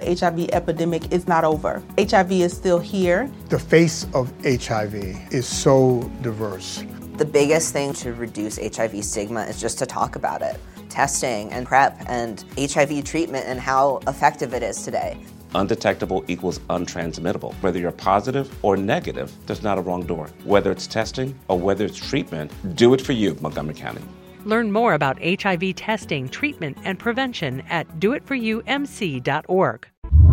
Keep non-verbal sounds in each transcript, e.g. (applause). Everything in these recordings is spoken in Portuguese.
The HIV epidemic is not over. HIV is still here. The face of HIV is so diverse. The biggest thing to reduce HIV stigma is just to talk about it. Testing and PrEP and HIV treatment and how effective it is today. Undetectable equals untransmittable. Whether you're positive or negative, there's not a wrong door. Whether it's testing or whether it's treatment, do it for you, Montgomery County. Learn more about HIV testing, treatment, and prevention at doitforyoumc.org.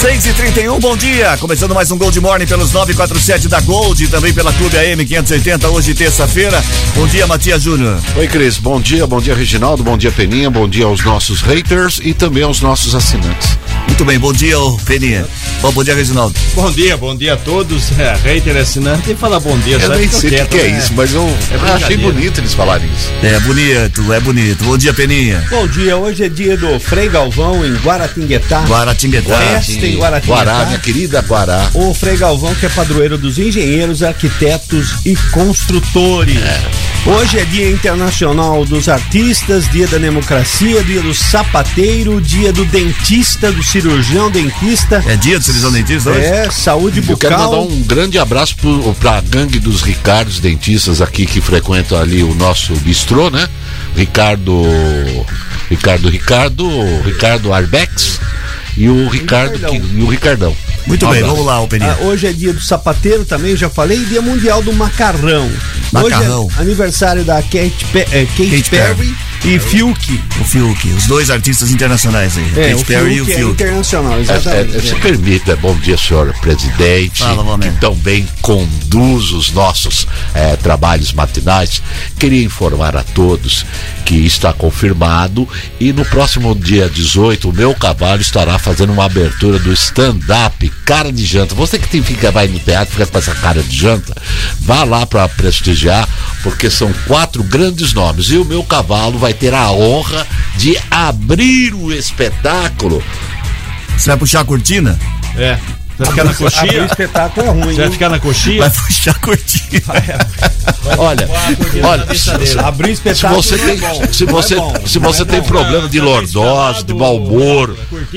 Seis e trinta e um, bom dia. Começando mais um Gold Morning pelos 947 da Gold e também pela Clube AM 580, hoje terça-feira. Bom dia, Matias Júnior. Oi, Cris. Bom dia, bom dia, Reginaldo. Bom dia, Peninha. Bom dia aos nossos haters e também aos nossos assinantes. Muito bem, bom dia, Peninha. Bom, bom dia, Reginaldo. Bom dia, bom dia a todos. (laughs) É, hater assinante e fala bom dia. Eu nem sei o que, é isso, mas eu é achei bonito eles falarem isso. É bonito, é bonito. Bom dia, Peninha. Bom dia, hoje é dia do Frei Galvão em Guaratinguetá. Guaratinguetá. Oeste Guará, minha querida Guará. O Frei Galvão que é padroeiro dos engenheiros, arquitetos e construtores. É. Hoje é dia internacional dos artistas, dia da democracia, dia do sapateiro, dia do dentista, do cirurgião dentista. É dia do cirurgião dentista hoje? É, saúde Eu quero bucal. mandar um grande abraço pro, pra gangue dos Ricardos dentistas aqui que frequentam ali o nosso bistrô, né? Ricardo. Ricardo Ricardo, Ricardo Arbex e o Ricardo e o Ricardão. Muito Um bem, abraço. vamos lá, ô Peninha. Ah, hoje é dia do sapateiro também, já falei, dia mundial do macarrão. Macarrão. Hoje é aniversário da Kate, Pe eh, Kate Kate Perry, Perry. E Fiuk. O Fiuk, os dois artistas internacionais aí. É, Katy o Perry e o Fiuk é Fiuk. internacional, É, exatamente. é, se é. permita, bom dia, senhor presidente, Fala, que tão bem conduz os nossos eh, trabalhos matinais. Queria informar a todos que está confirmado e no próximo dia 18 o meu cavalo estará fazendo uma abertura do stand-up Cara de Janta. Você que tem, fica, vai no teatro, fica com essa cara de janta, vá lá para prestigiar, porque são quatro grandes nomes. E o meu cavalo vai ter a honra de abrir o espetáculo Você vai puxar a cortina? É. Vai ficar na coxinha? espetáculo é ruim. Você vai ficar na coxinha? Vai puxar a cortina. Olha, olha, Abrir se espetáculo você não é tem, bom. se é você, bom. se você tem problema de lordose, de mau humor,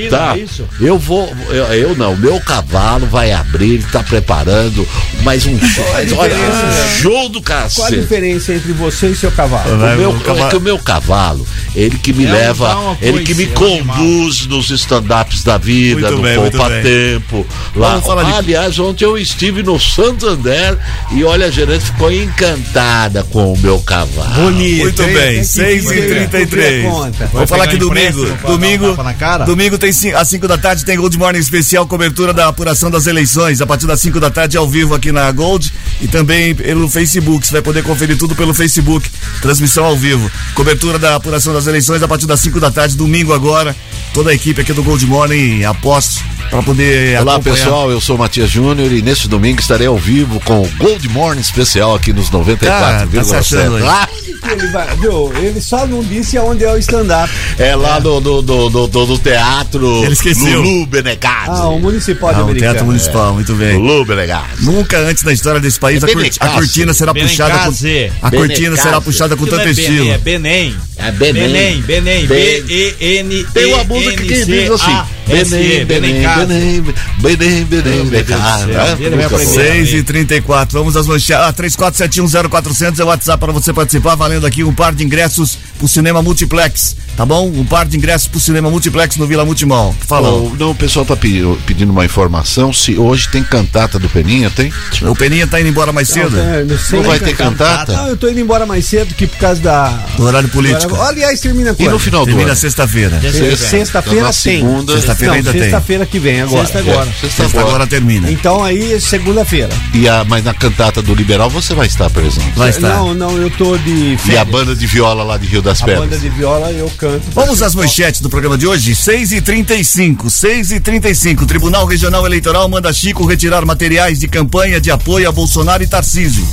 tá? é? Eu vou, eu, eu não, meu cavalo vai abrir, ele tá preparando mais um show, mas olha, um show do Qual a cacete. diferença entre você e seu cavalo? O meu, o cavalo- é que o meu cavalo, ele que me É leva, ele que me é conduz nos stand-ups da vida, Muito no Poupa. Tempo. Lá, Vamos falar de- aliás, ontem eu estive no Santander e olha, a gerente ficou encantada com o meu cavalo. Bonito. Muito bem, Tem que 6 cumprir- e 33 cumprir a conta. Vamos falar que domingo, domingo, tapa na cara? domingo tem às 5 da tarde tem Gold Morning especial, cobertura da apuração das eleições, a partir das 5 da tarde ao vivo aqui na Gold e também pelo Facebook, você vai poder conferir tudo pelo Facebook, transmissão ao vivo. Cobertura da apuração das eleições a partir das 5 da tarde, domingo agora, toda a equipe aqui do Gold Morning apostos para poder Olá acompanhar. Pessoal, eu sou o Matias Júnior e neste domingo estarei ao vivo com o Gold Morning especial aqui nos Cara, tá se achando 94,7. aí. Lá, Ele, vai, viu? ele só não disse aonde é o stand-up. é lá no, no- no- no teatro Ele esqueceu. Lulu. Ah, o Municipal de Ah, o Americana. Teatro Municipal, muito bem. Lulu Benegazzi. Nunca antes na história desse país É a, cur- Benecase. a cortina será puxada com, a cortina será puxada com tanto é Benem, estilo. É Benem. É Benem. Benem, Benem. B-E-N. Tem uma música que diz assim: Benem, Benem, Benem, Benem, Benem, Benem. 6 e 34 vamos às manchetes. Ah, 34710400 é o WhatsApp para você participar, valendo aqui um par de ingressos pro cinema multiplex, tá bom? Um par de ingressos pro cinema multiplex no Vila Multimol. Fala. Oh, não, o pessoal tá pe- pedindo uma informação se hoje tem cantata do Peninha, tem? O Peninha tá indo embora mais cedo? É, não Não vai ter cantar. cantata? Não, eu tô indo embora mais cedo que por causa da. Do horário político. Aliás, termina E quando? no final do Termina ano? sexta-feira. Sexta-feira Na tem. segunda- Sexta-feira ainda tem. Sexta-feira que vem agora. Sexta agora. É, Sexta sexta agora termina. Então aí, segunda-feira. E a, mas na cantata do Liberal você vai estar presente. Vai estar. Não, não, eu tô de E a férias. banda de viola lá de Rio das A Pedras. banda de viola eu canto. Vamos às manchetes do programa de hoje, 6 e 35 6 e 35 Tribunal Regional Eleitoral manda Chico retirar materiais de campanha de apoio a Bolsonaro e Tarcísio.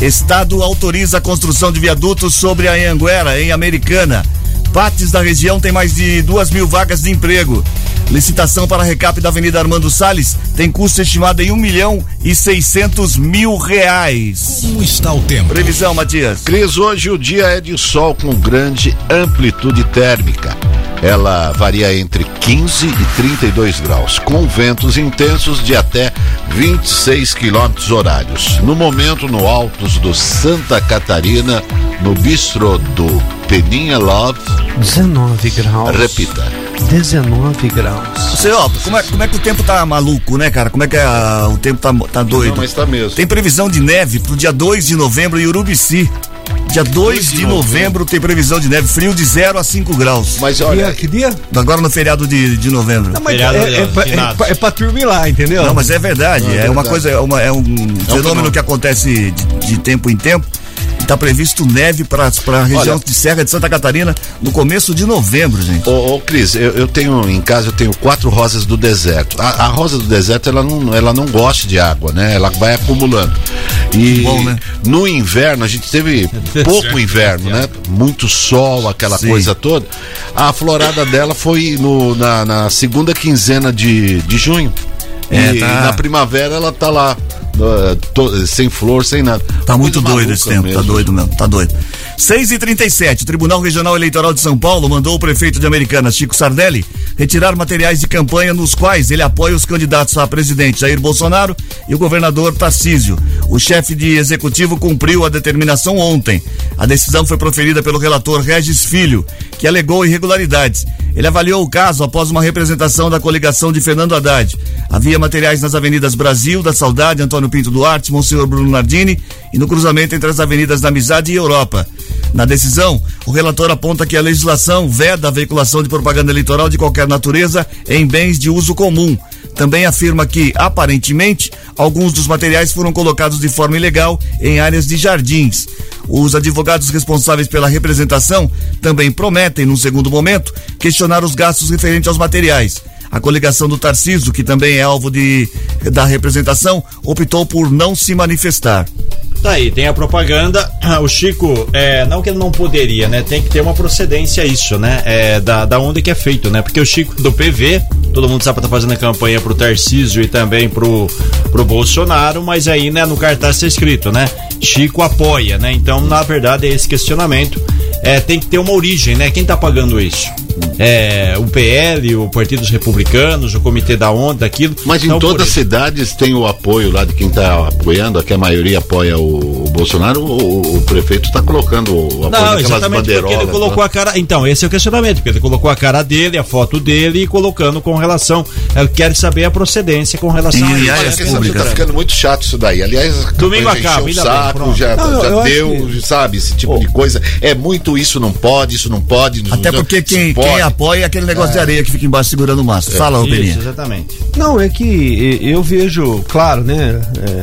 Estado autoriza a construção de viadutos sobre a Anhanguera, em Americana. Pates da região tem mais de duas mil vagas de emprego. Licitação para recap da Avenida Armando Salles tem custo estimado em um milhão e seiscentos mil reais. Como está o tempo? Previsão, Matias. Cris, hoje o dia é de sol com grande amplitude térmica. Ela varia entre 15 e 32 graus, com ventos intensos de até 26 quilômetros horários. No momento, no altos do Santa Catarina, no bistro do Peninha Love, 19 graus. repita. 19 graus. Você, ó, como é, como é que o tempo tá maluco, né, cara? Como é que é, o tempo tá, tá doido? Não, mas tá mesmo. Tem previsão de neve pro dia 2 de novembro em Urubici. Dia 2 de, de novembro. tem previsão de neve, frio de 0 a 5 graus. Mas Dia, olha, que dia? Agora no feriado de, de novembro. Não, mas Feriado é, é, de pra- é, finados. pra- é pra turmilar, entendeu? Não, mas é verdade. é, uma coisa, é, uma- é um fenômeno fenômeno. que acontece de, de tempo em tempo. Está previsto neve para a região Olha. de Serra de Santa Catarina no começo de novembro, gente. Ô, ô Cris, eu, eu tenho em casa eu tenho quatro rosas do deserto. A, a rosa do deserto ela não, ela não gosta de água, né? Ela vai acumulando. E Bom, né? no inverno a gente teve (laughs) pouco inverno, né? Muito sol, aquela Sim. coisa toda. A florada dela foi no- na, na segunda quinzena de, de junho. É, e tá. na primavera ela tá lá. Uh, to- sem flor, sem nada. Tá muito doido maluca esse tempo, tá mesmo. doido mesmo, tá doido. 6 e 37 o Tribunal Regional Eleitoral de São Paulo mandou o prefeito de Americana, Chico Sardelli, retirar materiais de campanha nos quais ele apoia os candidatos a presidente Jair Bolsonaro e o governador Tarcísio. O chefe de executivo cumpriu a determinação ontem. A decisão foi proferida pelo relator Regis Filho, que alegou irregularidades. Ele avaliou o caso após uma representação da coligação de Fernando Haddad. Havia materiais nas avenidas Brasil, da Saudade, Antônio Pinto Duarte, Monsenhor Bruno Nardini e no cruzamento entre as avenidas da Amizade e Europa. Na decisão, o relator aponta que a legislação veda a veiculação de propaganda eleitoral de qualquer natureza em bens de uso comum. Também afirma que, aparentemente, alguns dos materiais foram colocados de forma ilegal em áreas de jardins. Os advogados responsáveis pela representação também prometem, num segundo momento, questionar os gastos referentes aos materiais. A coligação do Tarciso, que também é alvo de, da representação, optou por não se manifestar. Tá aí, tem a propaganda. O Chico, é, não que ele não poderia, né? Tem que ter uma procedência isso, né? É, da, da onde que é feito, né? Porque o Chico do PV, todo mundo sabe que tá fazendo a campanha pro Tarcísio e também pro, pro Bolsonaro, mas aí, né, no cartaz tá escrito, né? Chico apoia, né? Então, na verdade, é esse questionamento. É, tem que ter uma origem, né? Quem tá pagando isso? É, o PL, o Partido dos Republicanos, o Comitê da Onda, daquilo. Mas em todas as cidades tem o apoio lá de quem está apoiando, que a maioria apoia o, o Bolsonaro, o, o prefeito está colocando o apoio Não, exatamente porque ele colocou lá. a cara. Então, esse é o questionamento, porque ele colocou a cara dele, a foto dele e colocando com relação. Ele quer saber a procedência com relação E a essa- públicas. Tá ficando muito chato isso daí. Aliás, a Domingo já acaba, bem, saco, pronto. já, Não, já deu, que- sabe, esse tipo de coisa. É muito isso não pode, isso não pode. Até não- porque quem, pode. quem apoia é aquele negócio de areia que fica embaixo segurando o mastro. Fala, ô Isso, Peninha. exatamente. Não, é que eu vejo, claro, né?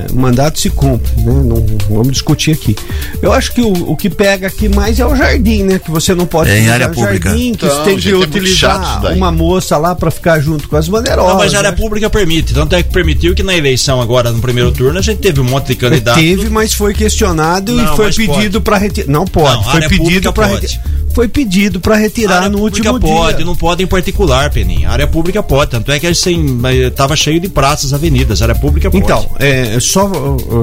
é, mandato se cumpre, né? Não vamos discutir aqui. Eu acho que o, o que pega aqui mais é o jardim, né? Que você não pode É, em área o pública. jardim, que Então, você tem que é utilizar uma moça lá pra ficar junto com as bandeirolas. Não, mas a área né? pública permite. Tanto é que permitiu que na eleição agora, no primeiro turno, a gente teve um monte de candidato. Teve, mas foi questionado Não, e foi pedido para retirar. Não pode, Não, foi pedido para retirar. Foi pedido para retirar no pública pode, dia. não pode em particular, Peninha. A área pública pode. Tanto é que a gente tem, eh, tava cheio de praças, avenidas. A área pública pode. Então, é, só,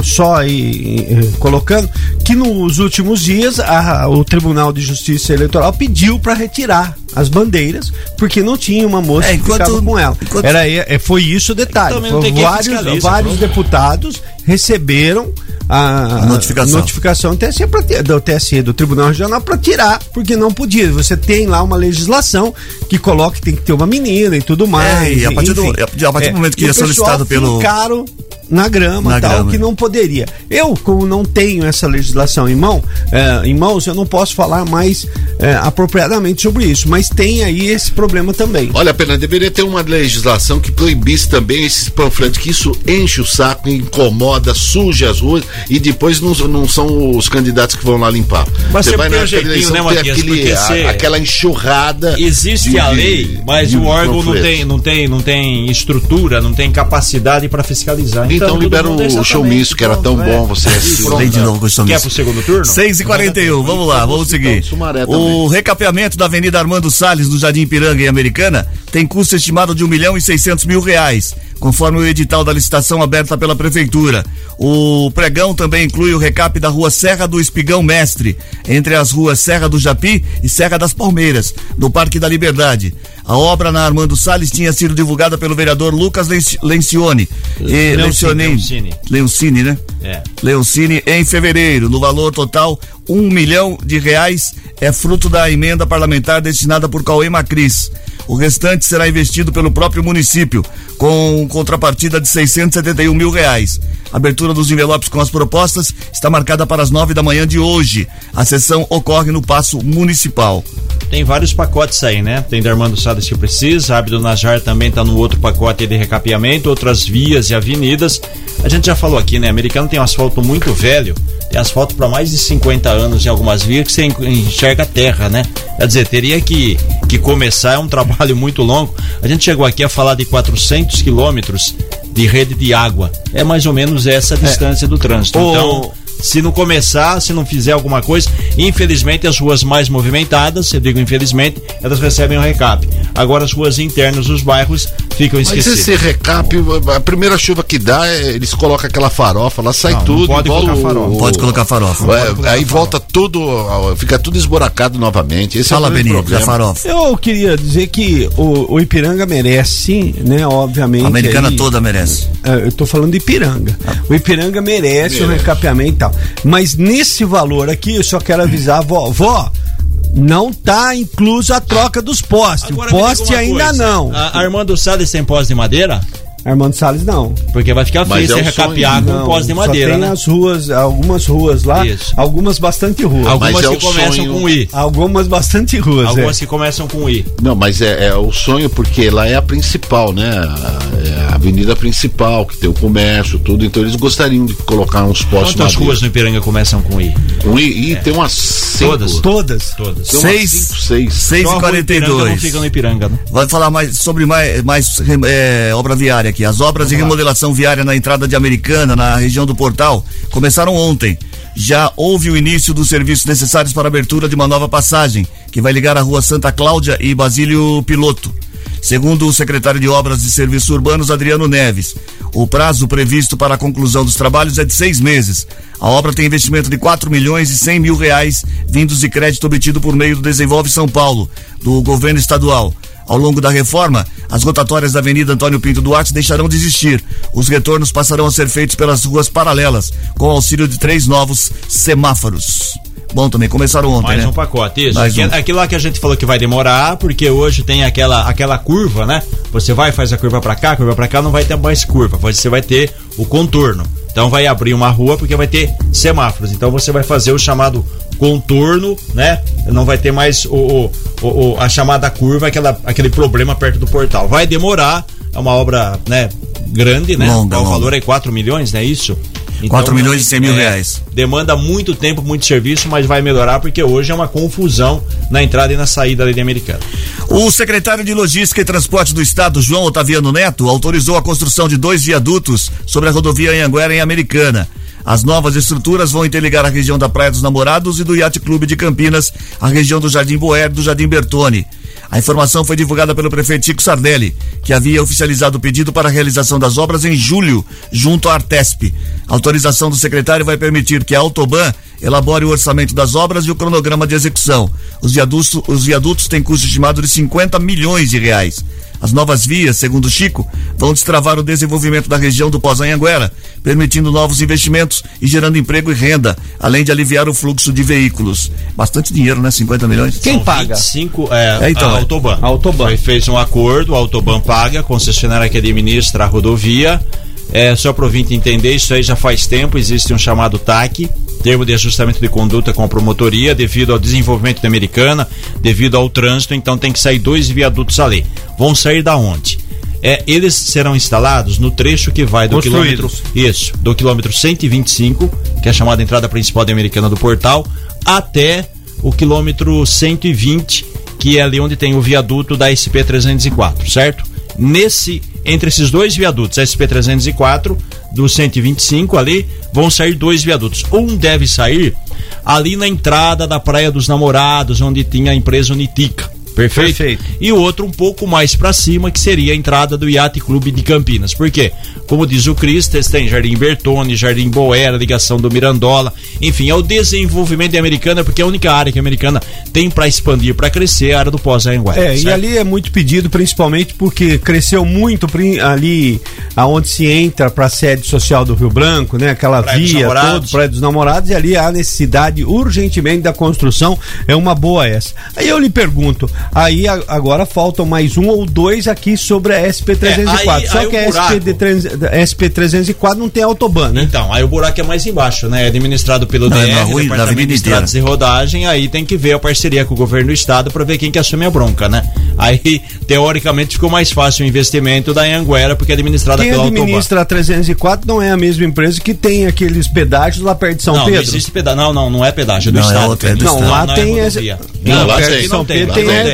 só aí eh, colocando que nos últimos dias a- o Tribunal de Justiça Eleitoral pediu para retirar as bandeiras porque não tinha uma moça É, que enquanto- ficava com ela. enquanto- Era, é, foi isso o detalhe. Foi tem quem vários fiscaliza, vários pronto. deputados receberam a, A notificação. notificação do TSE, pra do TSE, do Tribunal Regional, para tirar, porque não podia. Você tem lá uma legislação que coloca que tem que ter uma menina e tudo mais. É, e a partir do- enfim. a partir do momento que é solicitado pelo- fincaram na grama Na tal, grama. que não poderia. Eu, como não tenho essa legislação em mão, eh, em mãos, eu não posso falar mais eh, apropriadamente sobre isso, mas tem aí esse problema também. Olha, pena, deveria ter uma legislação que proibisse também esses panfletos, que isso enche o saco, incomoda, suja as ruas e depois não, não são os candidatos que vão lá limpar. Mas Você vai tem na um jeitinho, eleição, né, Matias? aquele, a- aquela enxurrada Existe de a lei, mas o órgão não tem, não, tem, não tem estrutura, não tem capacidade para fiscalizar. Então, todo libera é o showmício, que era tão bom, você assistiu. Pronto. Vem de novo com o showmício. Quer pro segundo turno? 6 e 41 vamos lá, vamos seguir. O recapeamento da Avenida Armando Salles, no Jardim Piranga, em Americana, tem custo estimado de 1 milhão e 600 mil reais, conforme o edital da licitação aberta pela Prefeitura. O pregão também inclui o recap da rua Serra do Espigão Mestre, entre as ruas Serra do Japi e Serra das Palmeiras, no Parque da Liberdade. A obra na Armando Salles tinha sido divulgada pelo vereador Lucas Lencioni- Leoncini. Leoncini, né? É. Leoncini em fevereiro, no valor total um milhão de reais, é fruto da emenda parlamentar destinada por Cauê Macris. O restante será investido pelo próprio município, com contrapartida de 671 mil reais. A abertura dos envelopes com as propostas está marcada para as nove da manhã de hoje. A sessão ocorre no Paço Municipal. Tem vários pacotes aí, né? Tem da Armando Salles que precisa, Abdo Najar também tá no outro pacote de recapeamento, outras vias e avenidas. A gente já falou aqui, né? Americano tem um asfalto muito velho, tem asfalto para mais de 50 anos em algumas vias que você en- enxerga a terra, né? Quer dizer, teria que, que começar, é um (laughs) trabalho muito longo. A gente chegou aqui a falar de 400 quilômetros de rede de água. É mais ou menos essa a distância do trânsito. Então, se não começar, se não fizer alguma coisa, infelizmente as ruas mais movimentadas, eu digo infelizmente, elas recebem o recap. Agora as ruas internas dos bairros ficam Mas esquecidas. esse recap, a primeira chuva que dá, é- eles colocam aquela farofa, lá sai Não, não tudo. pode igual colocar o- farofa. o- Pode colocar farofa. É, aí volta tudo, fica tudo esburacado novamente. Esse Fala, é o grande Benito, da problema. farofa. Eu queria dizer que o, o Ipiranga merece, né? Obviamente. A americana aí- toda merece. É, eu tô falando de Ipiranga. O Ipiranga merece, o recapeamento e tal. Mas nesse valor aqui, eu só quero avisar a vó. Vó, não tá incluso a troca dos postes. Agora o poste ainda coisa, não. A Armando Salles tem pós de madeira? Armando Salles não. Porque vai ficar feio é você o recapear com Não, pós de só madeira, tem né? as ruas, algumas ruas lá, Isso. algumas bastante ruas. Algumas Mas é que o começam sonho- com I. Algumas bastante ruas, Algumas é. que começam com I. Não, mas é, é o sonho porque lá é a principal, né? A, é a avenida principal, que tem o comércio, tudo. Então eles gostariam de colocar uns postes Quantas madeira. ruas no Ipiranga começam com I? Um, e, e tem umas cinco. Todas. Todas. Todas. Tem umas Seis. cinco, seis. 6 Só e a rua Ipiranga não 42 fica no Ipiranga, né? Vai falar mais sobre mais, mais é, obra viária aqui. As obras de remodelação viária na entrada de Americana, na região do Portal, começaram ontem. Já houve o início dos serviços necessários para a abertura de uma nova passagem, que vai ligar a rua Santa Cláudia e Basílio Piloto. Segundo o secretário de Obras e Serviços Urbanos, Adriano Neves, o prazo previsto para a conclusão dos trabalhos é de seis meses. A obra tem investimento de 4 milhões e 100 mil reais vindos de crédito obtido por meio do Desenvolve São Paulo, do governo estadual. Ao longo da reforma, as rotatórias da Avenida Antônio Pinto Duarte deixarão de existir. Os retornos passarão a ser feitos pelas ruas paralelas, com o auxílio de três novos semáforos. Bom, também começaram ontem, Mais né? um pacote, isso. Mais Aqui- um. Aquilo lá que a gente falou que vai demorar, porque hoje tem aquela, aquela curva, né? Você vai, faz a curva pra cá, curva pra cá, não vai ter mais curva, você vai ter o contorno. Então vai abrir uma rua porque vai ter semáforos. Então você vai fazer o chamado contorno, né? Não vai ter mais o, o- o- o- a chamada curva, aquela, aquele problema perto do portal. Vai demorar, é uma obra, né? Grande, né? Longa, o longa. valor é 4 milhões, não é isso? Então, 4 milhões e 100 mil é, reais. demanda muito tempo, muito serviço, mas vai melhorar porque hoje é uma confusão na entrada e na saída da linha americana. O secretário de Logística e Transporte do Estado, João Otaviano Neto, autorizou a construção de dois viadutos sobre a rodovia Anhanguera em Americana. As novas estruturas vão interligar a região da Praia dos Namorados e do Yacht Clube de Campinas, a região do Jardim Boer e do Jardim Bertone. A informação foi divulgada pelo prefeito Chico Sardelli, que havia oficializado o pedido para a realização das obras em julho, junto à Artesp. A autorização do secretário vai permitir que a Autoban elabore o orçamento das obras e o cronograma de execução. Os viadutos, os viadutos têm custo estimado de 50 milhões de reais. As novas vias, segundo Chico, vão destravar o desenvolvimento da região do Pós-Anhanguera, permitindo novos investimentos e gerando emprego e renda, além de aliviar o fluxo de veículos. Bastante dinheiro, né? 50 milhões. Quem São paga? 25, é, É, então, a. Autoban. A Autoban. Foi, fez um acordo, a Autoban paga, a concessionária que administra a rodovia. É, só para o entender, isso aí já faz tempo, existe um chamado TAC, termo de ajustamento de conduta com a promotoria, devido ao desenvolvimento da americana, devido ao trânsito, então tem que sair dois viadutos ali. Vão sair da onde? É, eles serão instalados no trecho que vai do quilômetro isso, do quilômetro 125, que é a chamada entrada principal da Americana do Portal, até o quilômetro 120, que é ali onde tem o viaduto da SP-304, certo? Nesse, entre esses dois viadutos, SP-304 do 125 ali, vão sair dois viadutos. Um deve sair ali na entrada da Praia dos Namorados, onde tinha a empresa Unitica. Perfeito? Perfeito. E o outro um pouco mais para cima, que seria a entrada do Iate Clube de Campinas. Por quê? Como diz o Cristes, tem Jardim Bertone, Jardim Boera, ligação do Mirandola. Enfim, é o desenvolvimento de Americana, porque é a única área que a Americana tem para expandir, para crescer, é a área do pós-Anguera. É, e ali é muito pedido, principalmente porque cresceu muito ali aonde se entra para a sede social do Rio Branco, né? Aquela Praia dos via Namorados. toda, Praia dos Namorados, e ali há necessidade urgentemente da construção. É uma boa essa. Aí eu lhe pergunto, aí a- agora faltam mais um ou dois aqui sobre a SP304. É, aí- Só aí que a buraco- SP300 SP304 não tem autobahn, né? Então, aí o buraco é mais embaixo, né? É administrado pelo Não, é DR, rua- na Departamento avenida de Estradas e Rodagem, aí tem que ver a parceria com o governo do estado para ver quem que assume a bronca, né? Aí, teoricamente, ficou mais fácil o investimento da Anguera, porque é administrada Quem pela Autobahn. administra a 304 não é a mesma empresa que tem aqueles pedágios lá perto de São não, Pedro. não existe pedágio. Não, não, não é pedágio, é do Não, é estado. outro, é do Não, Não, lá não tem é essa. Não, Não, lá perto tem. não tem.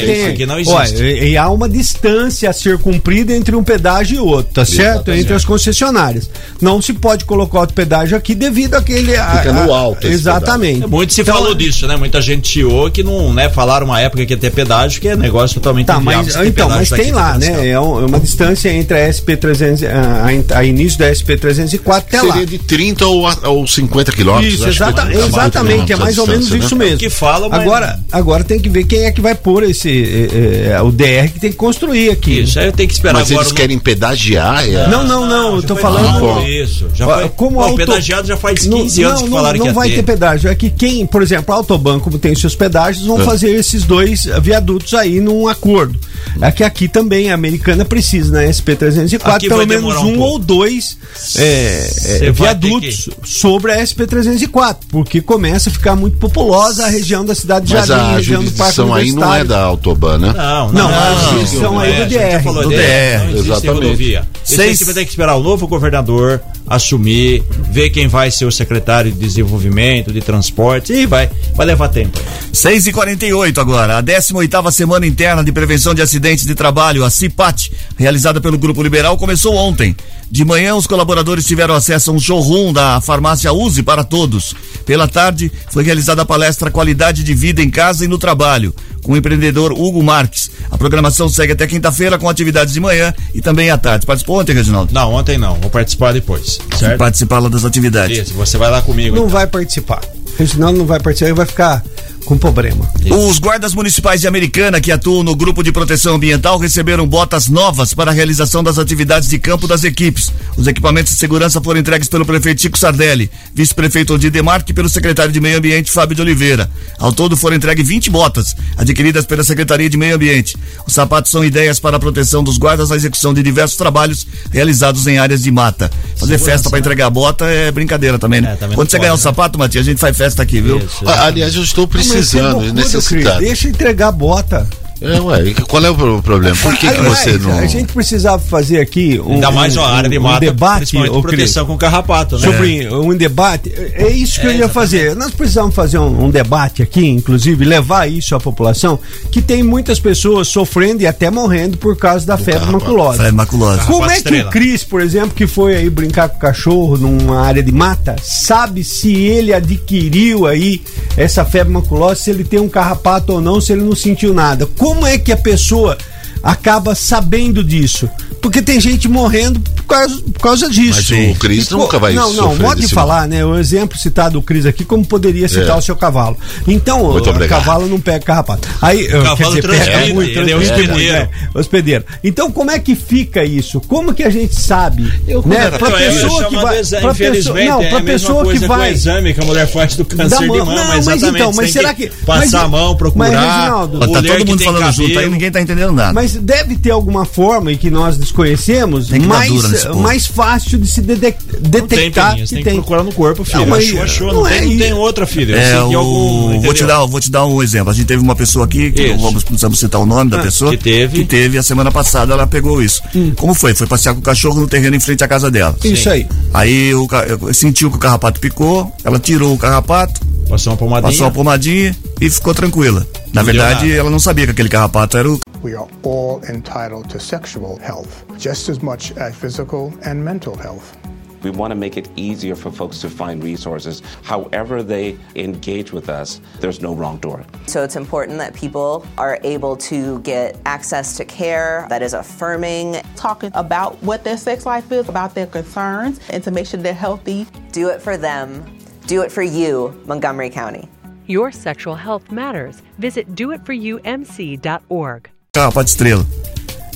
Tem, é, aqui não existe. Olha, e, e há uma distância a ser cumprida entre um pedágio e outro, tá certo? Entre as concessionárias. Não se pode colocar outro pedágio aqui devido àquele. a- Fica no a- alto esse Exatamente. Muito se Então, falou disso, né? Muita gente chiou que não, né? Falaram uma época que ia ter pedágio, que é negócio totalmente Tá, inviável. mas, então, mas tem pra lá, né? É é uma distância entre a SP300, a, a, a início da SP304 até lá. Seria de 30 ou, a- ou 50 quilômetros. Isso, exata- é mais exatamente, é mais ou a menos isso né? mesmo. que fala, mas- agora, agora tem que ver quem é que vai pôr esse eh, eh, o DR que tem que construir aqui. Isso, aí eu tenho que esperar Mas agora. eles no- querem pedagiar? É... Não, não, não, eu tô falando Isso, já foi. como Pô, auto- pedagiado já faz Não- 15 anos não, que não, falaram não que ia vai ter. pedágio. É que quem, por exemplo, a Autobahn, como tem os seus pedágios, vão fazer esses dois viadutos aí num acordo. É que aqui também a americana precisa, na SP304, Aqui pelo menos um, um ou dois é, é, viadutos sobre a SP304, porque começa a ficar muito populosa a região da cidade de Jardim, a região do Parque aí não é da Autobahn, né? Não, Não, não, a não, aí é, do a gente já DR, falou do DR, exatamente. rodovia. Aí Seis- você vai ter que esperar o novo governador assumir, ver quem vai ser o secretário de desenvolvimento, de transporte, e vai, vai levar tempo. 6 e 48 agora. A 18 Semana Interna de Prevenção de Acidentes de Trabalho, a CIPAT, realizada pelo Grupo Liberal, começou ontem. De manhã, os colaboradores tiveram acesso a um showroom da farmácia Use para Todos. Pela tarde, foi realizada a palestra Qualidade de Vida em Casa e no Trabalho, com o empreendedor Hugo Marques. A programação segue até quinta-feira com atividades de manhã e também à tarde. Participou ontem, Reginaldo? Não, ontem não, vou participar depois, certo? Participar lá das atividades. Isso, você vai lá comigo. Não então. vai participar. Senão não vai participar e vai ficar com problema. Os guardas municipais de Americana que atuam no grupo de proteção ambiental receberam botas novas para a realização das atividades de campo das equipes. Os equipamentos de segurança foram entregues pelo prefeito Chico Sardelli, vice-prefeito Odir Demarque e pelo secretário de Meio Ambiente Fábio de Oliveira. Ao todo foram entregues 20 botas, adquiridas pela Secretaria de Meio Ambiente. Os sapatos são ideias para a proteção dos guardas na execução de diversos trabalhos realizados em áreas de mata. Fazer festa para entregar a bota é brincadeira também, né? É, também Quando você pode, ganhar um né? sapato, Matias, a gente faz festa aqui, viu? Isso. Ah, Aliás, eu estou é precisando. Cris, Deixa eu entregar a bota. É, ué, qual é o pro- problema? Por que, que você não. A gente precisava fazer aqui um, Ainda mais um, uma área de um mata, debate, principalmente ô, Cris, proteção com carrapato, né? sobre um debate. É isso que É, eu ia fazer. Nós precisamos fazer um, um debate aqui, inclusive, levar isso à população, que tem muitas pessoas sofrendo e até morrendo por causa da febre carrapato. maculosa. Febre maculosa. Como é que estrela. o Cris, por exemplo, que foi aí brincar com o cachorro numa área de mata, sabe se ele adquiriu aí essa febre maculosa, se ele tem um carrapato ou não, se ele não sentiu nada? Como é que a pessoa acaba sabendo disso? Porque tem gente morrendo por causa, por causa disso. Mas o Cris E nunca vai Não, não, modo de falar, né? O exemplo citado do Cris aqui, como poderia citar É. o seu cavalo. Então, Muito o obrigado. cavalo não pega carrapato. Aí, quer cavalo dizer, pega muito, ele é hospedeiro. né? hospedeiro. Então, como é que fica isso? Como que a gente sabe? quando né? Pra Então, é pessoa que vai. exame, Pra pessoa, não, é pra pessoa que vai. o exame que a mulher faz do câncer de mão. mama, Não, mas então, mas será que. Passar a mão, procurar. Mas, Reginaldo, Ó, tá todo mundo falando junto aí, ninguém tá entendendo nada. Mas deve ter alguma forma e que nós desconhecemos mais, nesse povo. mais fácil de se dede- Não tem, detectar que tem que tem. procurar no corpo, filho. Não, achou, achou. não Não, é tem, não tem outra, filho. É, o... algum, vou, te dar, vou te dar um exemplo. A gente teve uma pessoa aqui, que não vamos, precisamos citar o nome da Ah, pessoa, que teve. que teve a semana passada, ela pegou isso. Hum. Como foi? Foi passear com o cachorro no terreno em frente à casa dela. Isso aí. Aí o, sentiu que o carrapato picou, ela tirou o carrapato, Passou uma pomadinha. Passou uma pomadinha e ficou tranquila. Na Não verdade, ela não sabia que aquele carrapato era o We are all entitled to sexual health, just as much as physical and mental health. We want to make it easier for folks to find resources. However, they engage with us, there's no wrong door. So it's important that people are able to get access to care that is affirming. Talking about what their sex life is, about their concerns, and to make sure they're healthy. Do it for them. Do it for you, Montgomery County. Your sexual health matters. Visit doitforumc.org. carrapato estrela.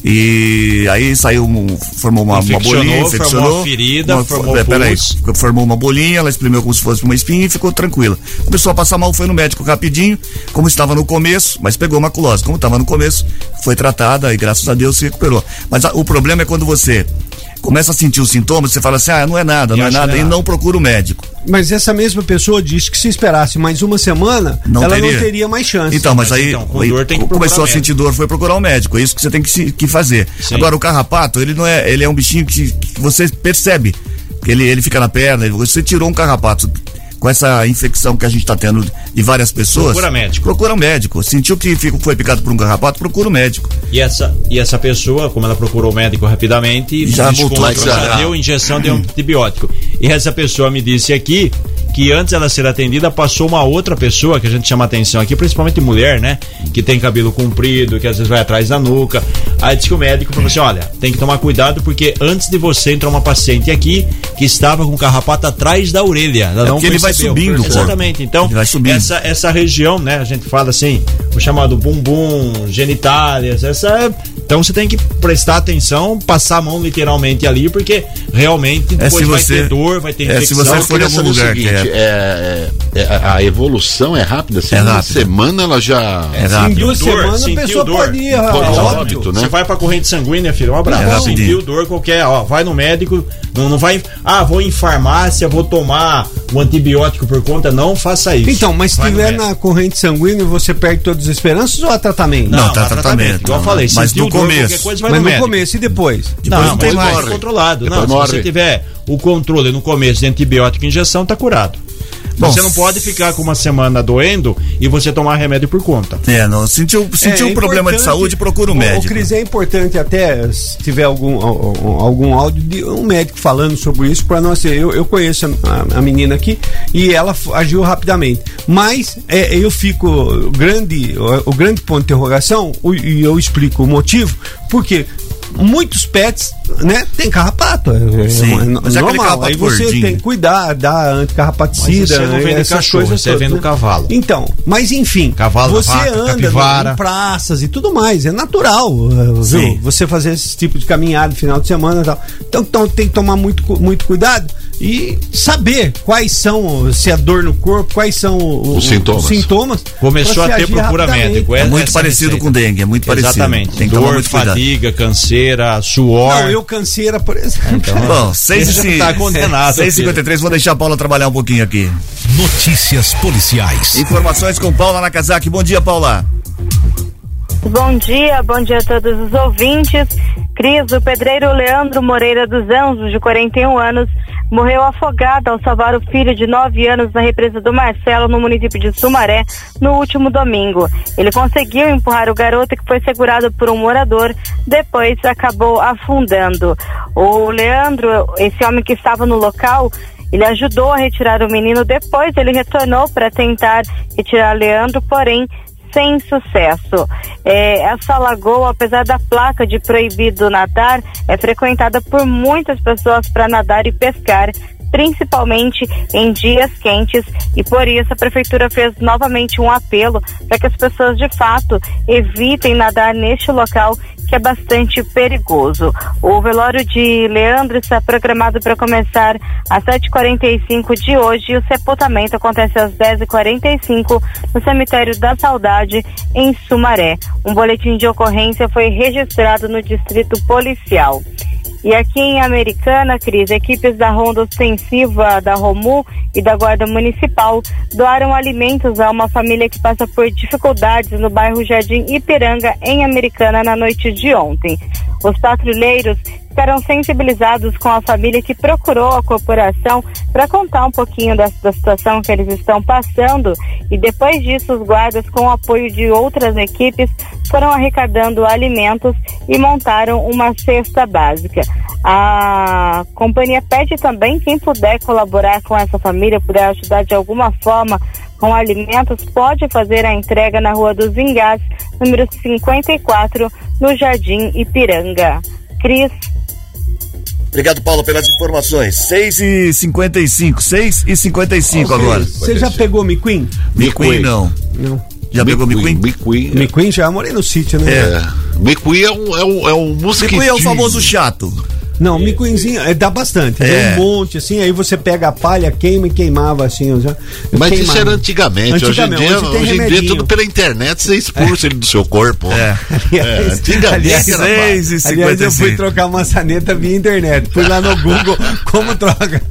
E aí saiu, um- formou uma, uma Infeccionou, bolinha, formou infeccionou. uma ferida, uma- formou é, peraí, formou uma bolinha, ela espremeu como se fosse uma espinha e ficou tranquila. Começou a passar mal, foi no médico rapidinho, como estava no começo, mas pegou maculose. Como estava no começo, foi tratada e graças a Deus se recuperou. Mas a- o problema é quando você começa a sentir os sintomas, você fala assim, ah, não é nada, não é nada, e não procura o médico. Mas essa mesma pessoa disse que se esperasse mais uma semana, Não ela teria. não teria mais chance. Então, mas, Mas aí, então, com aí dor tem que começou a sentir dor, foi procurar um médico. É isso que você tem que, se- que fazer. Sim. Agora, o carrapato, ele não é, ele é um bichinho que, que você percebe. que Ele, ele fica na perna. Você tirou um carrapato com essa infecção que a gente está tendo de várias pessoas. Procura médico. Procura um médico. Sentiu que fico- foi picado por um carrapato, procura um médico. E essa, e essa pessoa, como ela procurou o médico rapidamente, Já voltou já deu injeção de um antibiótico. E essa pessoa me disse aqui que antes ela ser atendida, passou uma outra pessoa que a gente chama atenção aqui, principalmente mulher, né? Que tem cabelo comprido, que às vezes vai atrás da nuca. Aí disse que o médico falou assim: olha, tem que tomar cuidado porque antes de você entrou uma paciente aqui que estava com carrapato atrás da orelha. Ela É não porque ele vai subindo o. Exatamente. Então, Ele vai subindo. essa, essa região, né? A gente fala assim, o chamado bumbum, genitálias, essa. Então você tem que prestar atenção, passar a mão literalmente ali, porque realmente É, depois vai você- ter dor, vai ter é, se infecção. você for em algum o lugar que seguinte, é, é, é, a evolução é rápida, assim, É uma rápida. semana ela já... É Em rápido. duas Sentiu dor, semanas a sentiu pessoa dor. pode ir óbito. óbito, né? Você vai pra corrente sanguínea, filho, um abraço. É. Sentiu dor qualquer, ó, vai no médico, não, não vai, ah, vou em farmácia, vou tomar o antibiótico por conta, não faça isso. Então, mas se médico. na corrente sanguínea, você perde todas as esperanças ou há tratamento? Não, Não, tá tratamento. tratamento, igual eu falei, mas no dor, começo. qualquer coisa vai Mas no médico. começo e depois? Depois não, tem mas mais. controlado. Depois não, se morre. você tiver o controle no começo de antibiótico e injeção, tá curado. Bom, você não pode ficar com uma semana doendo e você tomar remédio por conta. É, não, sentiu, sentiu É um problema de saúde, procura um Ô, médico. Ô, Cris, é importante até, se tiver algum, algum, áudio de um médico falando sobre isso para nós. Eu, eu conheço a, a menina aqui e ela agiu rapidamente. Mas é, eu fico, o grande, o, o grande ponto de interrogação, o- e eu explico o motivo, porque muitos pets, né, tem carrapato. É, é Sim, mas é aquele normal. Aí você gordinho. tem que cuidar, dar anticarrapaticida. Mas você não vende essas cachorro, coisas você todas, vende né? cavalo. Então, mas enfim, Cavalo, você vaca, anda capivara. em praças e tudo mais, é natural, uh, viu? Você fazer esse tipo de caminhada no final de semana e tal. Então, então tem que tomar muito, muito cuidado e saber quais são, se é dor no corpo, quais são o- Os o- sintomas. sintomas Começou a ter procura médico. É essa muito parecido receita. com dengue, é muito parecido. Exatamente. Tem Dor, fadiga, canseira, suor. Não, eu canseira, por exemplo. Bom, 6 Você e tá condenado, 6h53, vou deixar a Paula trabalhar um pouquinho aqui. Notícias policiais. Informações com Paula Nakazaki. Bom dia, Paula. Bom dia, bom dia a todos os ouvintes. Cris, o pedreiro Leandro Moreira dos Anjos, de 41 anos, morreu afogado ao salvar o filho de 9 anos na represa do Marcelo, no município de Sumaré, no último domingo. Ele conseguiu empurrar o garoto que foi segurado por um morador, depois acabou afundando. O Leandro, esse homem que estava no local, ele ajudou a retirar o menino, depois ele retornou para tentar retirar Leandro, porém sem sucesso. É, essa lagoa, apesar da placa de proibido nadar, é frequentada por muitas pessoas para nadar e pescar, principalmente em dias quentes, e por isso a prefeitura fez novamente um apelo para que as pessoas de fato evitem nadar neste local que é bastante perigoso. O velório de Leandro está programado para começar às 7h45 de hoje e o sepultamento acontece às 10h45 no cemitério da Saudade, em Sumaré. Um boletim de ocorrência foi registrado no distrito policial. E aqui em Americana, Cris, equipes da Ronda Ostensiva, da Romu e da Guarda Municipal doaram alimentos a uma família que passa por dificuldades no bairro Jardim Ipiranga, em Americana, na noite de ontem. Os patrulheiros ficaram sensibilizados com a família que procurou a corporação para contar um pouquinho da, da situação que eles estão passando. E depois disso, os guardas, com o apoio de outras equipes, foram arrecadando alimentos e montaram uma cesta básica. A companhia pede também quem puder colaborar com essa família, puder ajudar de alguma forma com alimentos, pode fazer a entrega na Rua dos Engás, número 54, no Jardim Ipiranga. Cris. Obrigado, Paulo, pelas informações. 6 e 55 6 e 55 agora. Você já pegou miquim? Miquim não. Não. Já pegou miquim? Miquim. Miquim já morei no sítio, né? É. Miquim é um, é um, é um mosquitinho. Miquim é o famoso chato. Não, micuinzinho é, dá bastante. É. É. um monte, assim, aí você pega a palha, queima e queimava, assim. Eu já, eu Mas isso queimava. era antigamente. Antigamente, hoje em dia, hoje tem hoje em dia remedinho. tudo pela internet, você expulsa ele do seu corpo. É. É, antigamente aliás, era seis e aliás, eu fui 55. trocar maçaneta via internet. Fui lá no Google, (laughs) como troca?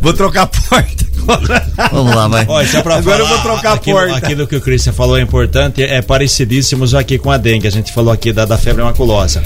Vou trocar a porta agora. Vamos lá, vai. Olha, só pra Agora eu falar, vou trocar a aquilo, porta. Aquilo que o Christian falou é importante, é parecidíssimos aqui com a dengue. A gente falou aqui da, da febre maculosa.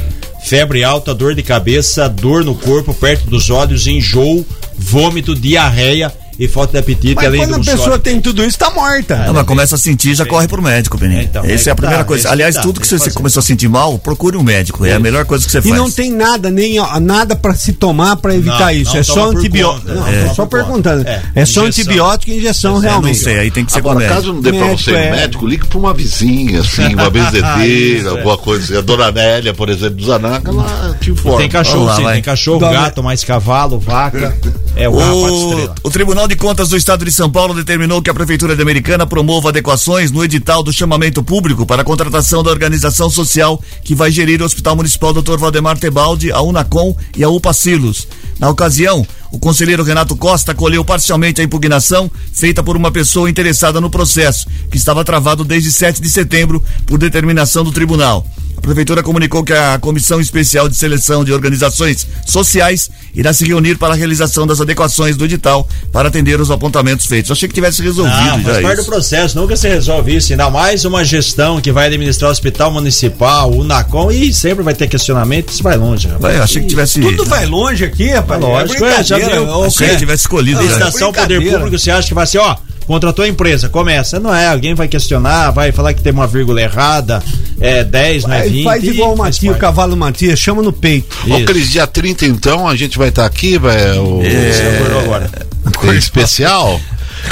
Febre alta, dor de cabeça, dor no corpo, perto dos olhos, enjoo, vômito, diarreia e falta de apetite, Mas além quando a do pessoa tem tudo isso, tá morta. Não, mas começa a sentir, já corre pro médico, Peninha. então, Essa é é a primeira tá, coisa. é Aliás, que tá, tudo que você fazer. começou a sentir mal, procure um médico. É a melhor coisa que você E faz. não tem nada, nem ó, nada pra se tomar pra evitar Não, isso. não, é só antibiótico. é. tô só perguntando. É, É, só antibiótico e injeção, É, não realmente. sei, aí tem que ser com Agora, médico. caso não dê pra Médico, você é. no médico, ligue pra uma vizinha, (laughs) assim, uma benzedeira, é. alguma coisa assim. A dona Nélia, por exemplo, do Zanaca, ela te informa. Tem cachorro, lá, sim, tem cachorro, gato, mais cavalo, vaca. (laughs) É o O, o Tribunal de Contas do Estado de São Paulo determinou que a Prefeitura de Americana promova adequações no edital do chamamento público para a contratação da organização social que vai gerir o Hospital Municipal Dr. Valdemar Tebaldi, a Unacom e a UPA-Silos. Na ocasião, o conselheiro Renato Costa acolheu parcialmente a impugnação feita por uma pessoa interessada no processo, que estava travado desde 7 de setembro por determinação do tribunal. A Prefeitura comunicou que a Comissão Especial de Seleção de Organizações Sociais irá se reunir para a realização das adequações do edital para atender os apontamentos feitos. Eu achei que tivesse resolvido Ah, já faz parte do isso. processo, nunca se resolve isso. Ainda mais uma gestão que vai administrar o hospital municipal, o NACOM, e sempre vai ter questionamento, isso vai longe, rapaz. Vai, achei que tivesse. Tudo vai longe aqui, rapaz. Lógico, é é, já viu? Ô, Achei que cara, tivesse escolhido. Licitação Poder Brincadeira. Público, você acha que vai ser, ó, contratou a empresa, começa. Não é, alguém vai questionar, vai falar que tem uma vírgula errada, é 10, não é Aí 20. faz igual o Matias, o cavalo Matias, chama no peito. Ô. Cris, dia 30 então, a gente vai estar aqui, vai, o, Você acordou agora. tem especial.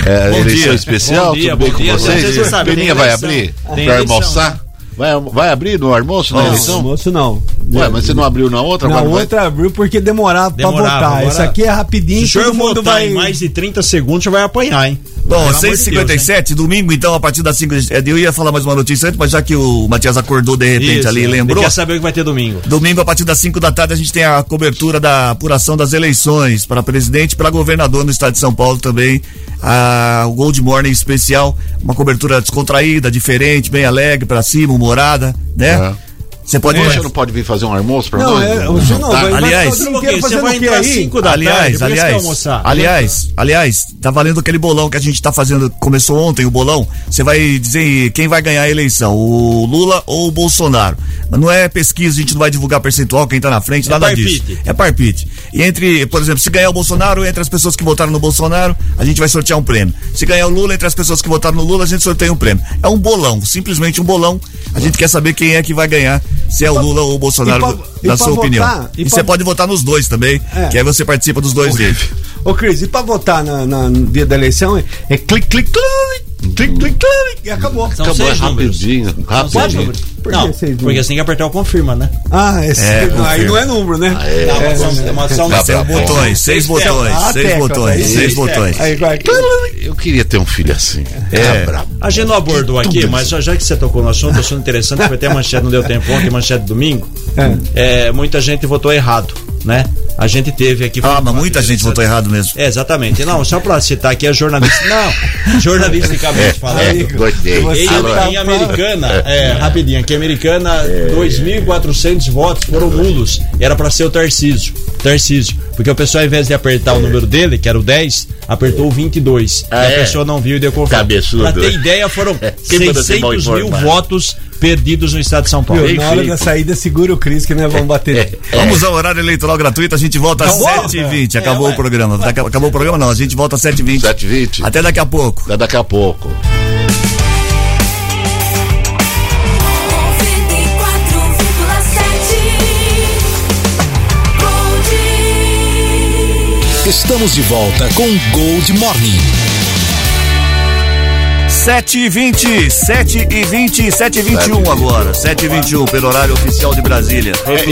É, Bom eleição dia. especial, Bom dia, tudo bem bom com dia. Se vocês? você tem Peninha vai abrir Tem pra almoçar? Vai, vai abrir no almoço na Não, eleição? Moço, não. Ué, mas você não abriu na outra? Na agora vai- outra abriu porque demorava, Demorava, pra votar. agora- Essa aqui é rapidinho, Se o senhor todo mundo votar vai. em mais de 30 segundos, você vai apanhar, hein? Bom, Pelo amor de 6h57, domingo, então, a partir das 5 de... Eu ia falar mais uma notícia antes, mas já que o Matias acordou de repente Isso, ali e ele lembrou. Quer saber o que vai ter domingo? Domingo, a partir das 5 da tarde, a gente tem a cobertura da apuração das eleições para presidente e para governador no estado de São Paulo também. A, o Gold Morning especial, uma cobertura descontraída, diferente, bem alegre, para cima, humorada, né? É. Você pode. Você não pode vir fazer um almoço Não, nós? é, você não, Tá? vai, Aliás- Você vai entrar aí? 5 da aliás, tarde, aliás, aliás, aliás, tá valendo aquele bolão que a gente tá fazendo, começou ontem o bolão, você vai dizer quem vai ganhar a eleição, o Lula ou o Bolsonaro. Mas não é pesquisa, a gente não vai divulgar percentual, quem tá na frente, É nada parpite. disso. É parpite. E entre, por exemplo, se ganhar o Bolsonaro, entre as pessoas que votaram no Bolsonaro, a gente vai sortear um prêmio. Se ganhar o Lula, entre as pessoas que votaram no Lula, a gente sorteia um prêmio. É um bolão, simplesmente um bolão. A gente quer saber quem é que vai ganhar, se é o Lula ou o Bolsonaro, pra- na sua opinião. votar? E, E você pode votar nos dois também, É. que aí você participa dos dois deles. Ô, Cris, e pra votar na, na- no dia da eleição é, é clique, clique, clique, clique, clique, clique, e acabou. São Acabou, é seis números. rapidinho, São seis rapidinho. números. Por que Não, seis números? porque você tem que apertar o confirma, né? Ah, esse, É, aí não é número, né? Não, mas são- mas são- Dá Seis pra pôr. botões, seis botões, Ah, seis botões, seis botões. Aí, vai. Eu queria ter um filho assim. É. É, brabo. A gente não abordou aqui, mas já, já que você tocou no assunto, assunto interessante, foi até manchete, não deu tempo ontem, manchete domingo. É, muita gente votou errado, né? A gente teve aqui. Ah, mas muita gente votou errado mesmo. É, exatamente. Não, só pra citar aqui, a jornalista. Não, jornalisticamente (laughs) falando. É, gostei. Em, em Americana, é, rapidinho, aqui em Americana, 2.400 votos foram nulos. Era pra ser o Tarcísio. Tarcísio. Porque o pessoal, ao invés de apertar o número dele, que era o 10, apertou o 22. Ah, e a é? pessoa não viu e deu confusão. Cabeçudo. Pra ter ideia, foram (laughs) Quem manda ser mal 600 mil votos perdidos no estado de São Paulo. Viu, na hora da saída, segura o Cris que nós vamos bater. (laughs) Vamos ao horário eleitoral gratuito, a gente volta às Acabou? 7h20. É, Acabou ué. o programa. Daqui- Acabou o programa? Não, a gente volta às 7h20. 7h20. Até daqui a pouco. Até daqui a pouco. Estamos de volta com Gold Morning. 7 e 20, 7 e 20, 7 e 21 agora. 7 e 21 pelo horário oficial de Brasília. É,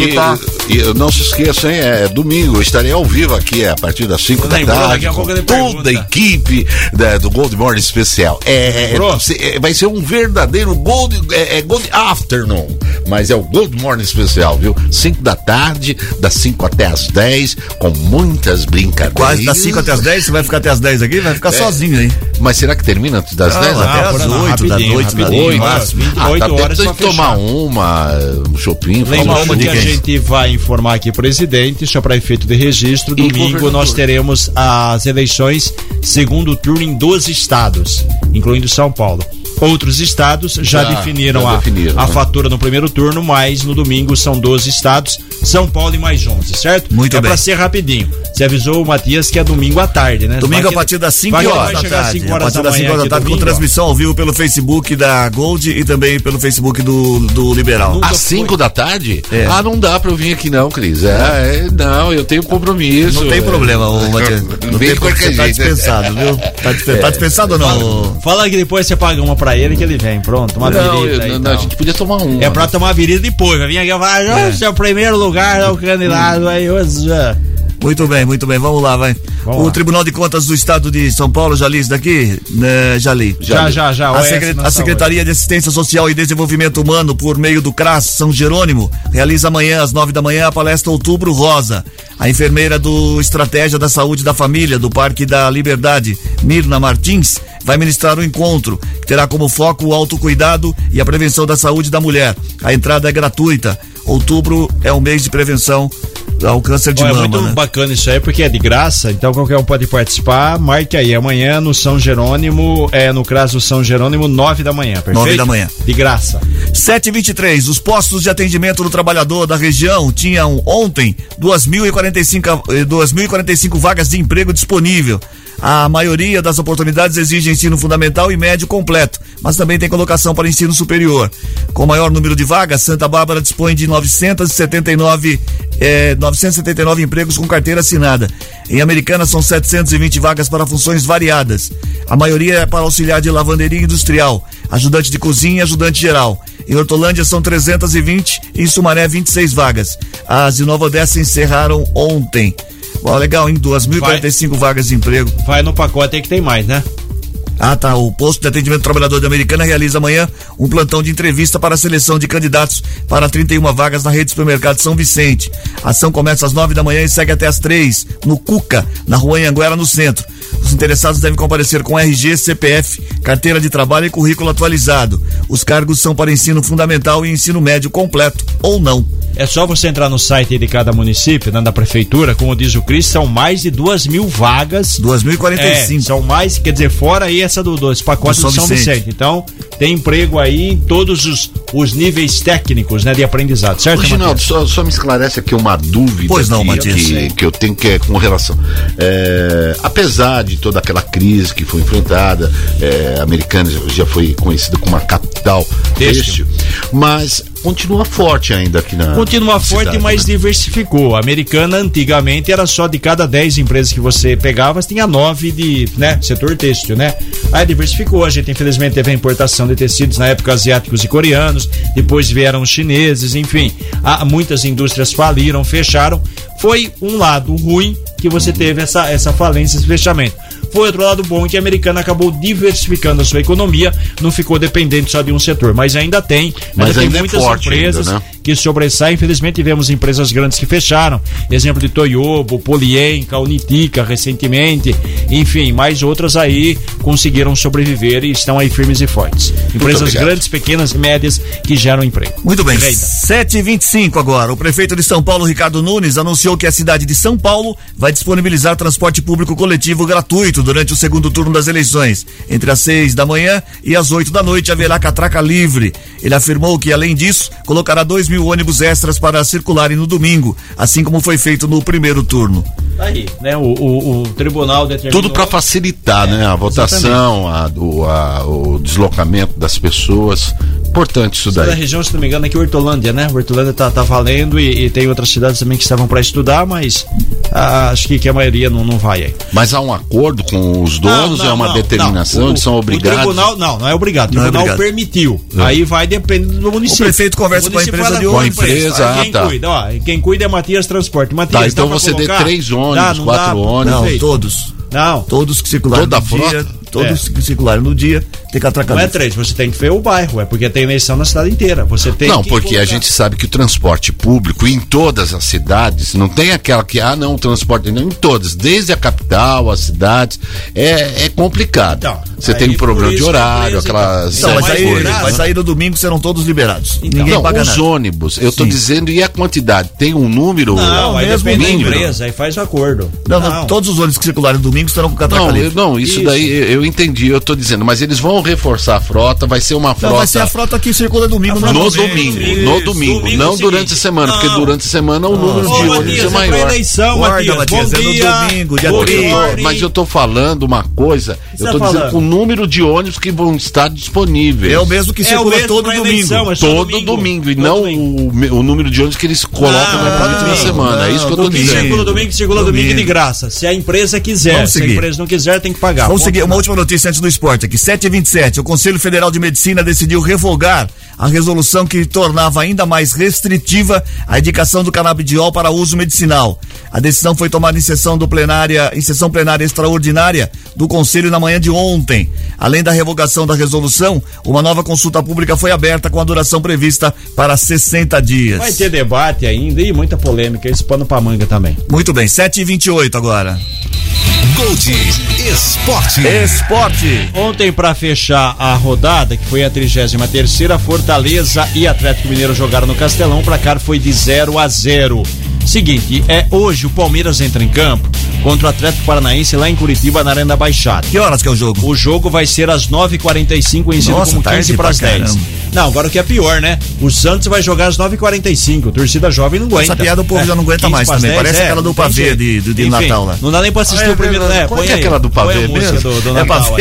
e, e não se esqueça, hein? É domingo, eu estarei ao vivo aqui a partir das 5 da tarde. Com toda pergunta. a equipe da- do Gold Morning Especial. É, é, é, vai ser um verdadeiro Gold, é, é Gold Afternoon, mas é o Gold Morning Especial, viu? 5 da tarde, das 5 até as 10, com muitas brincadeiras. Quase das 5 até as 10, você vai ficar até as 10 aqui? Vai ficar É. sozinho aí. Mas será que termina antes das Não, 10? Até por- 8 da noite, da noite. vai. Mas, 28 ah, tá horas pra tomar uma, um shopping. Lembrando famoso que a gente vai informar aqui, presidente, só para efeito de registro. Domingo nós teremos as eleições segundo turno em 12 estados, incluindo São Paulo. Outros estados já, Já- definiram, já a, definiram, a né? fatura no primeiro turno, mas no domingo são 12 estados, São Paulo e mais 11, certo? Muito é bem. pra ser rapidinho. Você avisou o Matias que é domingo à tarde, né? Domingo Vai a partir das 5 vai que ele horas da tarde. 5 A horas partir da das 5 manhã horas da tarde, com transmissão ao vivo pelo Facebook da Gold e também pelo Facebook do, do Liberal. Às 5 da tarde? É. Ah, não dá pra eu vir aqui não, Cris. É, é, não, eu tenho compromisso. Não tem É. problema, ô Matias. (laughs) Não Vem tem qualquer você tá jeito. dispensado, viu? Tá, dispen- tá dispensado ou não? Fala que depois você paga uma pra ele que ele vem, pronto, uma Não, eu- aí. não, e tal. a gente podia tomar um. É pra tomar virida depois, vai vir aqui e falar, É. "Ah, seu primeiro lugar é o candidato aí, ô, Zé." Muito bem, muito bem. Vamos lá, vai. Vamos o lá. Tribunal de Contas do Estado de São Paulo, já li isso daqui? Né, já li. Já, já, já. A, a Secretaria de Assistência Social e Desenvolvimento Humano, por meio do CRAS São Jerônimo, realiza amanhã, às nove da manhã, a palestra Outubro Rosa. A enfermeira do Estratégia da Saúde da Família, do Parque da Liberdade, Mirna Martins, vai ministrar o encontro, que terá como foco o autocuidado e a prevenção da saúde da mulher. A entrada é gratuita. Outubro é o mês de prevenção ao câncer de é mama, muito né? bacana isso aí, porque é de graça, então qualquer um pode participar. Marque aí, amanhã no São Jerônimo, é no CRAS do São Jerônimo, nove da manhã, perfeito? Nove da manhã. De graça. 723. Os postos de atendimento do trabalhador da região tinham ontem 2.045 eh, 2.045 vagas de emprego disponível. A maioria das oportunidades exige ensino fundamental e médio completo, mas também tem colocação para ensino superior. Com maior número de vagas, Santa Bárbara dispõe de 979, eh, 979 empregos com carteira assinada. Em Americana são 720 vagas para funções variadas. A maioria é para auxiliar de lavanderia industrial, ajudante de cozinha e ajudante geral. Em Hortolândia são 320 e em Sumaré 26 vagas. As de Nova Odessa encerraram ontem. Bom, legal, em 2.045 vagas de emprego. Vai no pacote aí que tem mais, né? Ah, tá. O posto de atendimento do trabalhador de Americana realiza amanhã um plantão de entrevista para a seleção de candidatos para 31 vagas na rede supermercado São Vicente. A ação começa às 9 da manhã e segue até às 3, no Cuca, na rua Anhanguera, no centro. Os interessados devem comparecer com RG, CPF, carteira de trabalho e currículo atualizado. Os cargos são para ensino fundamental e ensino médio completo ou não. É só você entrar no site de cada município, né, da prefeitura, como diz o Cris, são mais de duas mil vagas. 2.045. É, são mais, quer dizer, fora aí essa do, do esse pacote Do do São São Vicente. Vicente. Então, tem emprego aí em todos os, os níveis técnicos, né, de aprendizado, certo? Reginaldo, Matias? só, só me esclarece aqui uma dúvida Pois não, que, que, que eu tenho que é com relação. É, apesar de toda aquela crise que foi enfrentada, é, a Americana já foi conhecida como uma capital têxtil, mas continua forte ainda aqui na. Continua forte, cidade, mas né? diversificou. A americana antigamente era só de cada 10 empresas que você pegava, tinha 9 de, né, setor têxtil, né? Aí diversificou. A gente infelizmente teve a importação de tecidos na época asiáticos e coreanos, depois vieram os chineses, enfim. Há, muitas indústrias faliram, fecharam. Foi um lado ruim que você teve essa, essa falência, esse fechamento. Foi outro lado bom que a americana acabou diversificando a sua economia, não ficou dependente só de um setor, mas ainda tem, Mas tem ainda é muitas forte empresas ainda, né? Que sobressaem. Infelizmente, tivemos empresas grandes que fecharam. Exemplo de Toyobo, Polienca, Unitica recentemente. Enfim, mais outras aí conseguiram sobreviver e estão aí firmes e fortes. Empresas grandes, pequenas e médias que geram emprego. Muito bem, Reina. 7h25 agora. O prefeito de São Paulo, Ricardo Nunes, anunciou que a cidade de São Paulo vai disponibilizar transporte público coletivo gratuito durante o segundo turno das eleições. Entre as 6 da manhã e as 8 da noite haverá catraca livre. Ele afirmou que, além disso, colocará 2 mil ônibus extras para circularem no domingo, assim como foi feito no primeiro turno. Tá aí, né? O, o, o tribunal determinou. Tudo para facilitar, né? A votação, a, do- a- o deslocamento das pessoas. Importante isso Da daí. região, se não me engano, aqui Hortolândia, né? Hortolândia tá, tá valendo e, e tem outras cidades também que estavam para estudar, mas ah, acho que, que a maioria não, não vai aí. Mas há um acordo com os donos, Não, não, é uma não, determinação, não. O- eles são obrigados. O tribunal, não, não é obrigado. O Não é tribunal obrigado. permitiu. É. Aí vai depender do município. O prefeito conversa O com a empresa de com a empresa. Ah, quem tá. cuida, ó, quem cuida é Matias Transporte. Matias, Tá, então você dê colocar? três ônibus, quatro dá? ônibus. Não, todos. Não, Todos que circularem Toda a no frota? dia, todos É. que circularem no dia, tem catraca não é três, você tem que ver o bairro, é porque tem eleição na cidade inteira. Você tem Não, que porque a colocar- gente sabe que o transporte público em todas as cidades, não tem aquela que, ah, não, o transporte, não, em todas, desde a capital, as cidades, é, é complicado. Então, Você aí tem um problema de isso a horário, aquelas. Então, mais sair, coisas, vai né? sair no domingo, serão todos liberados. Ninguém Não, paga os nada. ônibus, eu tô Sim. dizendo, e a quantidade? Tem um número? Não, aí mesmo depende da número. empresa, aí faz o acordo. Não, não, todos os ônibus que circularem no domingo estarão com catraca Não, eu- não, isso, Isso. daí eu, eu entendi, eu tô dizendo, mas eles vão reforçar a frota, vai ser uma frota. Não, vai ser a frota que circula domingo no normalmente. domingo, Isso, no domingo, domingo não é o durante a semana, porque não. durante a semana o número Ô, de ônibus é é maior. eleição, Guarda, Matias. Matias, Bom é no dia. domingo, dia 30. morning. Mas eu tô falando uma coisa, eu tá tô dizendo falando? com o número de ônibus que vão estar disponíveis. É o mesmo que É circula mesmo todo domingo. eleição, é Todo domingo. domingo, e Todo não domingo. o, o número de ônibus que eles colocam Não, na durante não, a semana. é isso que eu tô dizendo. circula domingo, circula domingo. De graça. Se a empresa quiser. Se a empresa não quiser, tem que pagar. Vamos seguir uma última notícia antes do esporte aqui. 7h27. O Conselho Federal de Medicina decidiu revogar a resolução que tornava ainda mais restritiva a indicação do canabidiol para uso medicinal. A decisão foi tomada em sessão do plenária, em sessão plenária extraordinária do Conselho na manhã de ontem. Além da revogação da resolução, uma nova consulta pública foi aberta com a duração prevista para 60 dias. Vai ter debate ainda e muita polêmica. Esse pano pra manga também. Muito bem, 7h28 agora. Gold Esporte. Esporte. Ontem, para fechar a rodada, que foi a 33 terceira, Fortaleza e Atlético Mineiro jogaram no Castelão. O placar foi de 0 a 0. Seguinte, é hoje o Palmeiras entra em campo contra o Atlético Paranaense lá em Curitiba, na Arena da Baixada. Que horas que é o jogo? O jogo vai ser às 9h45, em Nossa, como tarde 15 para as pra 10. caramba. Não, agora o que é pior, né? O Santos vai jogar às 9h45. Torcida jovem não aguenta. Essa piada o povo já não aguenta 15 mais também. 10, Parece aquela do pavê de- do- de Enfim, Natal lá. Não dá nem pra assistir Ah, é o primeiro. verdade. É, Qual põe é aí. aquela do Põe pavê a música mesmo? do, do É Natal.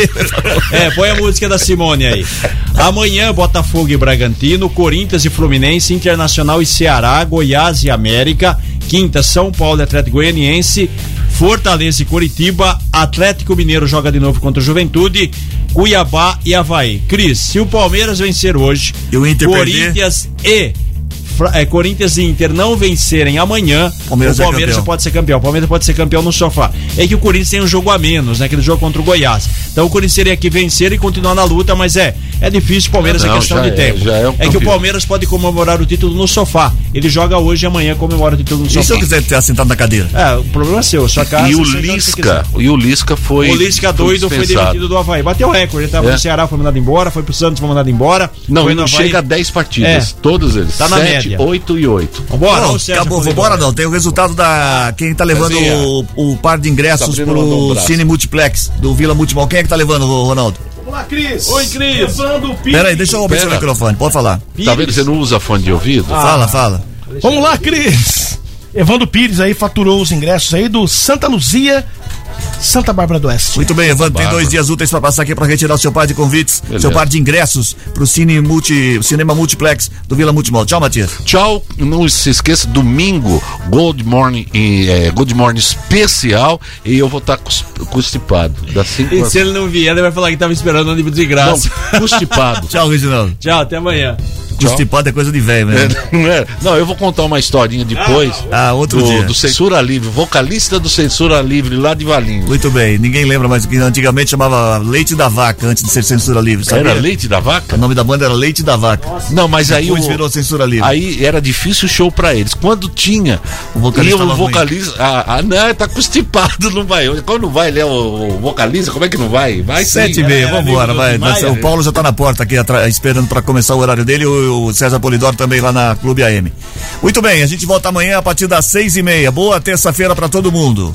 É, põe a música da Simone aí. Amanhã, Botafogo e Bragantino, Corinthians e Fluminense, Internacional e Ceará, Goiás e América. Quinta, São Paulo e Atlético Goianiense. Fortaleza e Curitiba, Atlético Mineiro joga de novo contra o Juventude, Cuiabá e Havaí. Cris, se o Palmeiras vencer hoje, E o Inter Corinthians e Fra- é, Corinthians e Inter não vencerem amanhã, Palmeiras o é Palmeiras campeão. já pode ser campeão. O Palmeiras pode ser campeão no sofá. É que o Corinthians tem um jogo a menos, né? Aquele jogo contra o Goiás. Então o Corinthians teria que vencer e continuar na luta, mas é, é difícil. O Palmeiras Não, é questão de é, tempo. é o que o. Palmeiras pode comemorar o título no sofá. Ele joga hoje e amanhã comemora o título no E se sofá. eu quiser estar sentado na cadeira? É, o problema é seu, sua casa. E o Lisca, e o Lisca foi. O Lisca doido foi dispensado. demitido do Havaí. Bateu o recorde. Ele tava É. no Ceará, foi mandado embora, foi pro Santos, foi mandado embora. Não, foi ele não Havaí. chega a 10 partidas, É. todos eles. Tá na 7, média. 8 e 8. Vambora, Não, Sérgio acabou, vambora não. Tem o resultado da. Quem tá levando o, o par de ingressos um pro. Cine Multiplex do Vila Multimol. Quem é que tá levando, Ronaldo? Olá, Cris. Oi, Cris. Pera aí, deixa eu seu Pera. microfone. Pode falar. Tá vendo que você não usa fone de ouvido? Ah. Fala, fala. Vamos lá, Cris. Evandro Pires aí faturou os ingressos aí do Santa Luzia, Santa Bárbara do Oeste. Muito bem, Evandro. Tem dois dias úteis pra passar aqui pra retirar o seu par de convites, Beleza. seu par de ingressos pro Cine Multi, Cinema Multiplex do Vila Multimol. Tchau, Matias. Tchau, não se esqueça, domingo, Gold Morning, é, Good Morning especial e eu vou estar constipado. Das 5 E se ele não vier, ele vai falar que tava esperando um livro de graça. Não, constipado. (laughs) Tchau, Reginaldo. Tchau, até amanhã. Constipado é coisa de velho. É, não, é? não, eu vou contar uma historinha depois. Ah, outro do, dia. do Censura Livre, vocalista do Censura Livre lá de Valinho. Muito bem, ninguém lembra mais que antigamente chamava Leite da Vaca antes de ser censura livre, sabia? Era Leite da Vaca? O nome da banda era Leite da Vaca. Não, mas aí Depois o- virou censura livre. Aí era difícil o show pra eles. Quando tinha, O vocalista o vocalista. Ah, ah, não, tá constipado, (laughs) não vai. Quando vai, ele é o, o vocalista, como é que não vai? Vai sim. Sete e meia, era vambora, vai. Maia, o né? Paulo já tá na porta aqui esperando pra começar o horário dele, o, o César Polidoro também lá na Clube AM. Muito bem, a gente volta amanhã a partir das seis e meia. Boa terça-feira pra todo mundo.